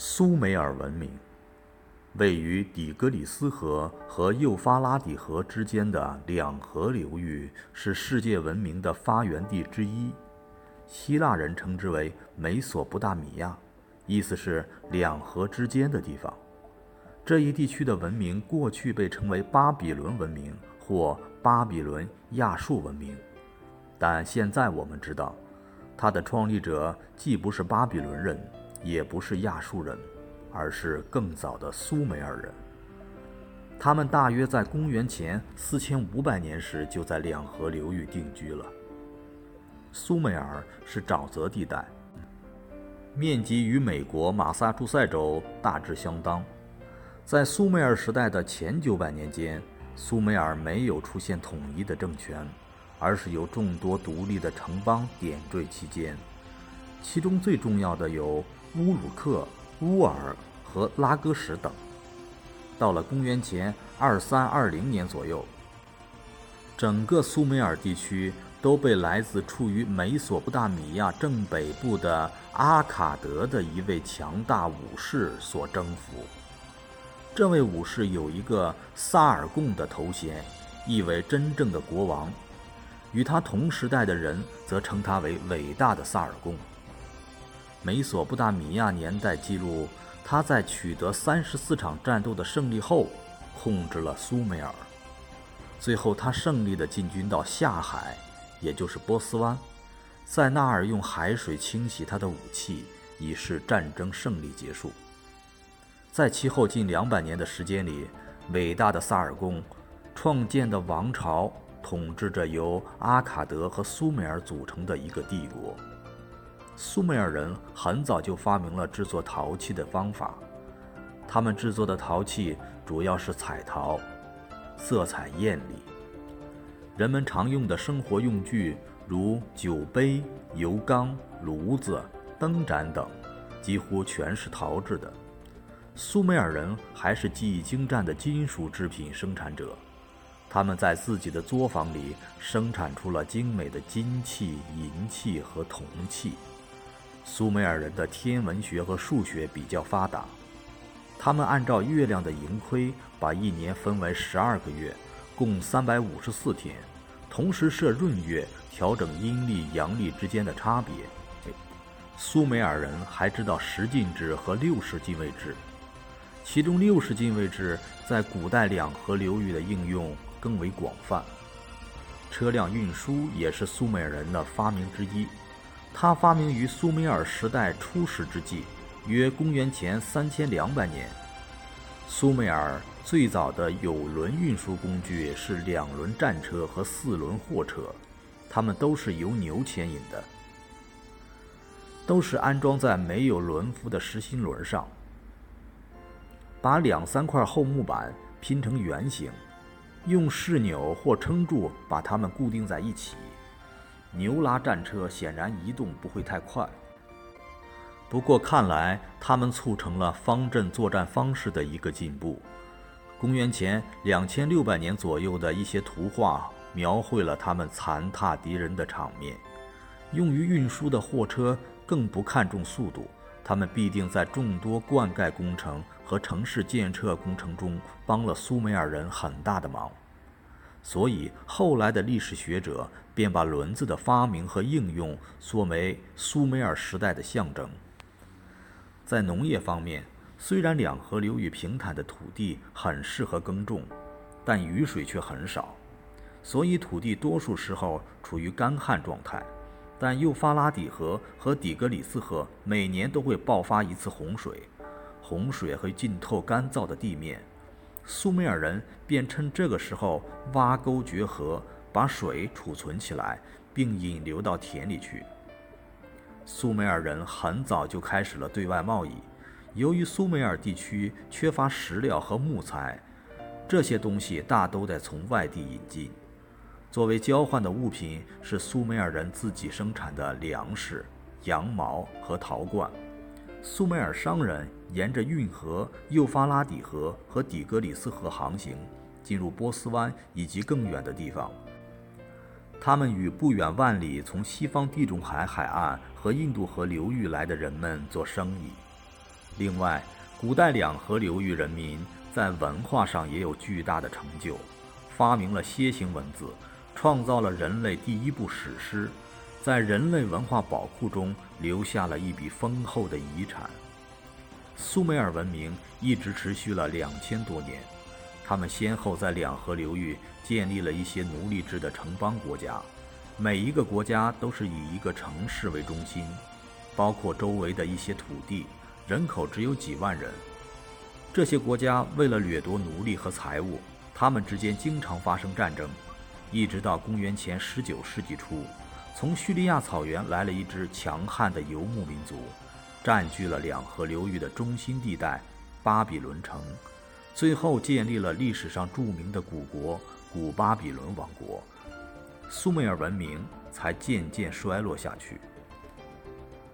苏美尔文明位于底格里斯河和幼发拉底河之间的两河流域，是世界文明的发源地之一。希腊人称之为美索不达米亚，意思是两河之间的地方。这一地区的文明过去被称为巴比伦文明或巴比伦亚述文明，但现在我们知道，它的创立者既不是巴比伦人。也不是亚述人，而是更早的苏美尔人。他们大约在公元前四千五百年时就在两河流域定居了。苏美尔是沼泽地带，面积与美国马萨诸塞州大致相当。在苏美尔时代的前九百年间，苏美尔没有出现统一的政权，而是由众多独立的城邦点缀其间，其中最重要的有。乌鲁克、乌尔和拉戈什等。到了公元前二三二零年左右，整个苏美尔地区都被来自处于美索不达米亚正北部的阿卡德的一位强大武士所征服。这位武士有一个萨尔贡的头衔，意为真正的国王。与他同时代的人则称他为伟大的萨尔贡。美索不达米亚年代记录，他在取得三十四场战斗的胜利后，控制了苏美尔。最后，他胜利地进军到下海，也就是波斯湾，在那儿用海水清洗他的武器，以示战争胜利结束。在其后近两百年的时间里，伟大的萨尔贡创建的王朝统治着由阿卡德和苏美尔组成的一个帝国。苏美尔人很早就发明了制作陶器的方法，他们制作的陶器主要是彩陶，色彩艳丽。人们常用的生活用具如酒杯、油缸、炉子、灯盏等，几乎全是陶制的。苏美尔人还是技艺精湛的金属制品生产者，他们在自己的作坊里生产出了精美的金器、银器和铜器。苏美尔人的天文学和数学比较发达，他们按照月亮的盈亏，把一年分为十二个月，共三百五十四天，同时设闰月，调整阴历阳历之间的差别。苏美尔人还知道十进制和六十进位制，其中六十进位制在古代两河流域的应用更为广泛。车辆运输也是苏美尔人的发明之一。它发明于苏美尔时代初始之际，约公元前三千两百年。苏美尔最早的有轮运输工具是两轮战车和四轮货车，它们都是由牛牵引的，都是安装在没有轮辐的实心轮上，把两三块厚木板拼成圆形，用饰钮或撑柱把它们固定在一起。牛拉战车显然移动不会太快，不过看来他们促成了方阵作战方式的一个进步。公元前两千六百年左右的一些图画描绘了他们残踏敌人的场面。用于运输的货车更不看重速度，他们必定在众多灌溉工程和城市建设工程中帮了苏美尔人很大的忙。所以，后来的历史学者便把轮子的发明和应用作为苏美尔时代的象征。在农业方面，虽然两河流域平坦的土地很适合耕种，但雨水却很少，所以土地多数时候处于干旱状态。但幼发拉底河和底格里斯河每年都会爆发一次洪水，洪水会浸透干燥的地面。苏美尔人便趁这个时候挖沟掘河，把水储存起来，并引流到田里去。苏美尔人很早就开始了对外贸易。由于苏美尔地区缺乏石料和木材，这些东西大都得从外地引进。作为交换的物品是苏美尔人自己生产的粮食、羊毛和陶罐。苏美尔商人沿着运河幼发拉底河和底格里斯河航行，进入波斯湾以及更远的地方。他们与不远万里从西方地中海海岸和印度河流域来的人们做生意。另外，古代两河流域人民在文化上也有巨大的成就，发明了楔形文字，创造了人类第一部史诗，在人类文化宝库中留下了一笔丰厚的遗产。苏美尔文明一直持续了两千多年，他们先后在两河流域建立了一些奴隶制的城邦国家，每一个国家都是以一个城市为中心，包括周围的一些土地，人口只有几万人。这些国家为了掠夺奴隶和财物，他们之间经常发生战争，一直到公元前十九世纪初，从叙利亚草原来了一支强悍的游牧民族。占据了两河流域的中心地带，巴比伦城，最后建立了历史上著名的古国古巴比伦王国，苏美尔文明才渐渐衰落下去。